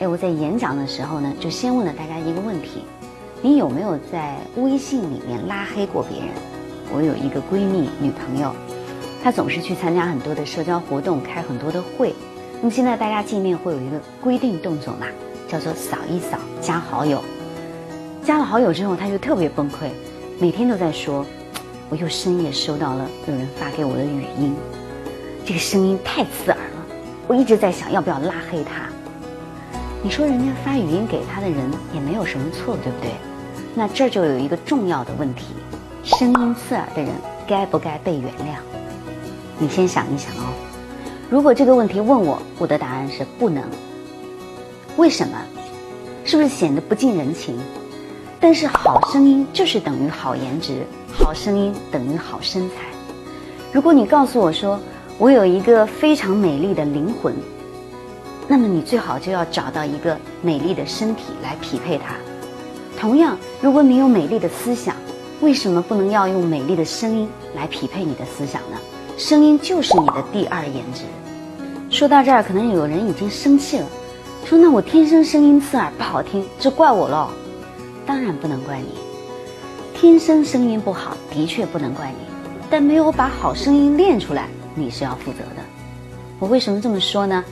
哎，我在演讲的时候呢，就先问了大家一个问题：你有没有在微信里面拉黑过别人？我有一个闺蜜女朋友，她总是去参加很多的社交活动，开很多的会。那么现在大家见面会有一个规定动作嘛，叫做扫一扫加好友。加了好友之后，她就特别崩溃，每天都在说：“我又深夜收到了有人发给我的语音，这个声音太刺耳了。我一直在想要不要拉黑他。你说人家发语音给他的人也没有什么错，对不对？那这就有一个重要的问题。”声音刺耳的人该不该被原谅？你先想一想哦。如果这个问题问我，我的答案是不能。为什么？是不是显得不近人情？但是好声音就是等于好颜值，好声音等于好身材。如果你告诉我说我有一个非常美丽的灵魂，那么你最好就要找到一个美丽的身体来匹配它。同样，如果你有美丽的思想，为什么不能要用美丽的声音来匹配你的思想呢？声音就是你的第二颜值。说到这儿，可能有人已经生气了，说：“那我天生声音刺耳不好听，这怪我喽？”当然不能怪你，天生声音不好的确不能怪你，但没有把好声音练出来，你是要负责的。我为什么这么说呢？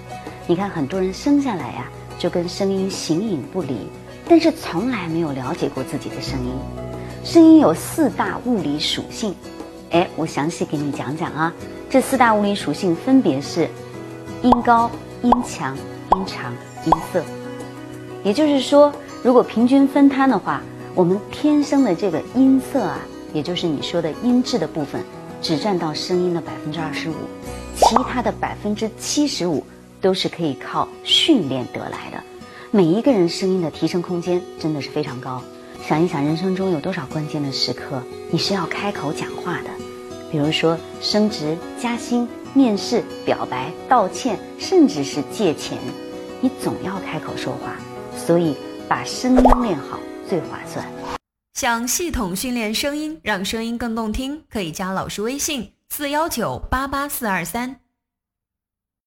你看，很多人生下来呀就跟声音形影不离，但是从来没有了解过自己的声音。声音有四大物理属性，哎，我详细给你讲讲啊。这四大物理属性分别是音高、音强、音长、音色。也就是说，如果平均分摊的话，我们天生的这个音色啊，也就是你说的音质的部分，只占到声音的百分之二十五，其他的百分之七十五都是可以靠训练得来的。每一个人声音的提升空间真的是非常高。想一想，人生中有多少关键的时刻，你是要开口讲话的？比如说升职加薪、面试、表白、道歉，甚至是借钱，你总要开口说话。所以，把声音练好最划算。想系统训练声音，让声音更动听，可以加老师微信：四幺九八八四二三。